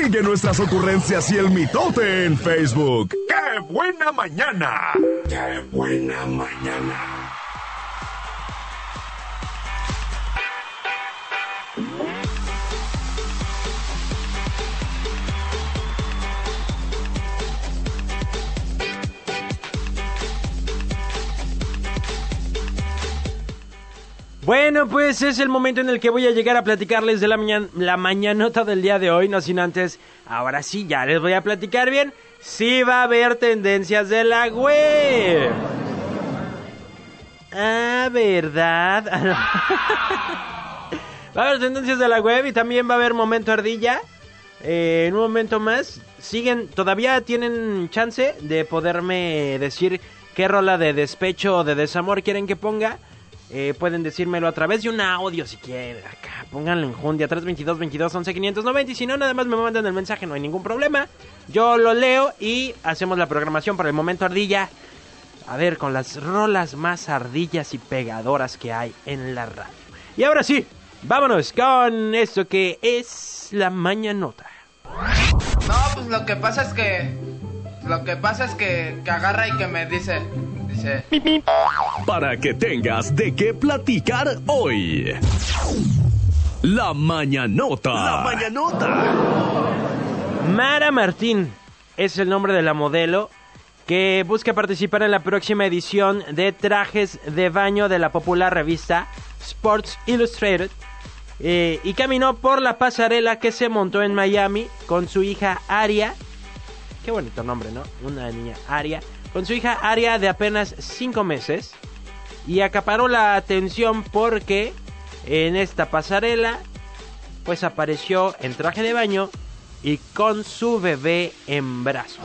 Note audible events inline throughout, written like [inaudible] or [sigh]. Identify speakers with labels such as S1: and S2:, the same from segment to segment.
S1: Sigue nuestras ocurrencias y el mitote en Facebook. ¡Qué buena mañana! ¡Qué buena mañana!
S2: Bueno, pues es el momento en el que voy a llegar a platicarles de la, mañana, la mañanota del día de hoy, no sin antes, ahora sí, ya les voy a platicar bien, sí va a haber tendencias de la web. Ah, ¿verdad? [laughs] va a haber tendencias de la web y también va a haber momento ardilla. Eh, en un momento más, siguen, todavía tienen chance de poderme decir qué rola de despecho o de desamor quieren que ponga. Eh, pueden decírmelo a través de un audio si quieren. Acá, pónganlo en Jundia 322 22 11 590. Y si no, nada más me mandan el mensaje, no hay ningún problema. Yo lo leo y hacemos la programación para el momento ardilla. A ver, con las rolas más ardillas y pegadoras que hay en la radio. Y ahora sí, vámonos con esto que es la mañanota.
S3: No, pues lo que pasa es que. Lo que pasa es que, que agarra y que me dice. Dice.
S1: Para que tengas de qué platicar hoy. La mañanota. La mañanota.
S2: Mara Martín es el nombre de la modelo que busca participar en la próxima edición de trajes de baño de la popular revista Sports Illustrated eh, y caminó por la pasarela que se montó en Miami con su hija Aria. Qué bonito nombre, ¿no? Una niña Aria. Con su hija Aria de apenas 5 meses. Y acaparó la atención porque en esta pasarela pues apareció en traje de baño y con su bebé en brazos.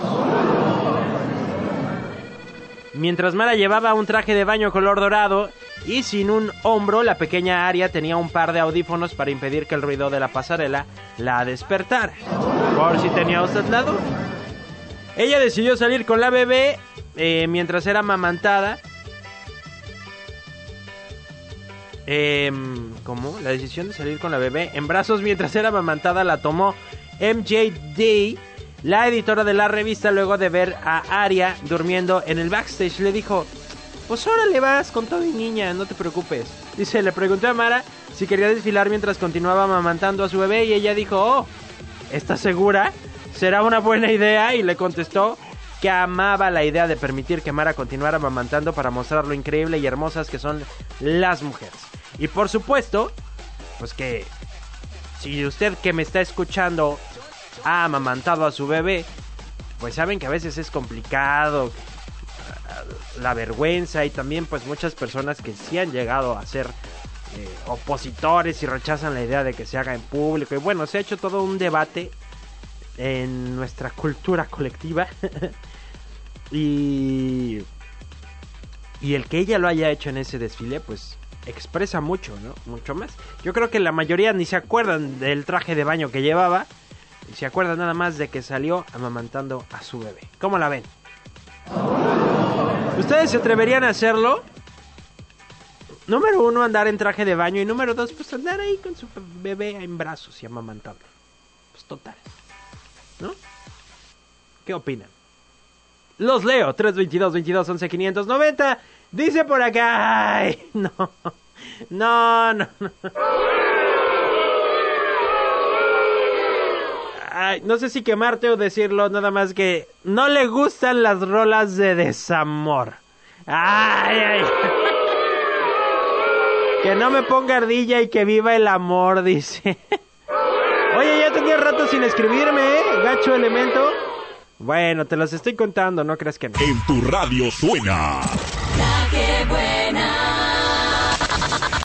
S2: Mientras Mara llevaba un traje de baño color dorado y sin un hombro, la pequeña Aria tenía un par de audífonos para impedir que el ruido de la pasarela la despertara. Por si tenía usted la duda. Ella decidió salir con la bebé eh, mientras era amamantada. Em, ¿Cómo? La decisión de salir con la bebé en brazos mientras era amamantada la tomó MJD, la editora de la revista, luego de ver a Aria durmiendo en el backstage. Le dijo, pues órale vas con todo niña, no te preocupes. Dice, le preguntó a Mara si quería desfilar mientras continuaba amamantando a su bebé y ella dijo, oh, ¿estás segura? ¿Será una buena idea? Y le contestó que amaba la idea de permitir que Mara continuara amamantando para mostrar lo increíble y hermosas que son las mujeres. Y por supuesto, pues que si usted que me está escuchando ha amamantado a su bebé, pues saben que a veces es complicado, la vergüenza y también pues muchas personas que sí han llegado a ser eh, opositores y rechazan la idea de que se haga en público. Y bueno, se ha hecho todo un debate en nuestra cultura colectiva. [laughs] y, y el que ella lo haya hecho en ese desfile, pues expresa mucho, ¿no? Mucho más. Yo creo que la mayoría ni se acuerdan del traje de baño que llevaba. Y se acuerdan nada más de que salió amamantando a su bebé. ¿Cómo la ven? ¿Ustedes se atreverían a hacerlo? Número uno, andar en traje de baño. Y número dos, pues andar ahí con su bebé en brazos y amamantando. Pues total. ¿No? ¿Qué opinan? Los leo. 322 22 11 590. Dice por acá. [laughs] No. No, no, no. No sé si quemarte o decirlo, nada más que no le gustan las rolas de desamor. Ay, ay. [laughs] Que no me ponga ardilla y que viva el amor, dice. [laughs] Oye, ya tenía rato sin escribirme, ¿eh? Gacho elemento. Bueno, te los estoy contando, no creas que no.
S1: En tu radio suena. La que buena.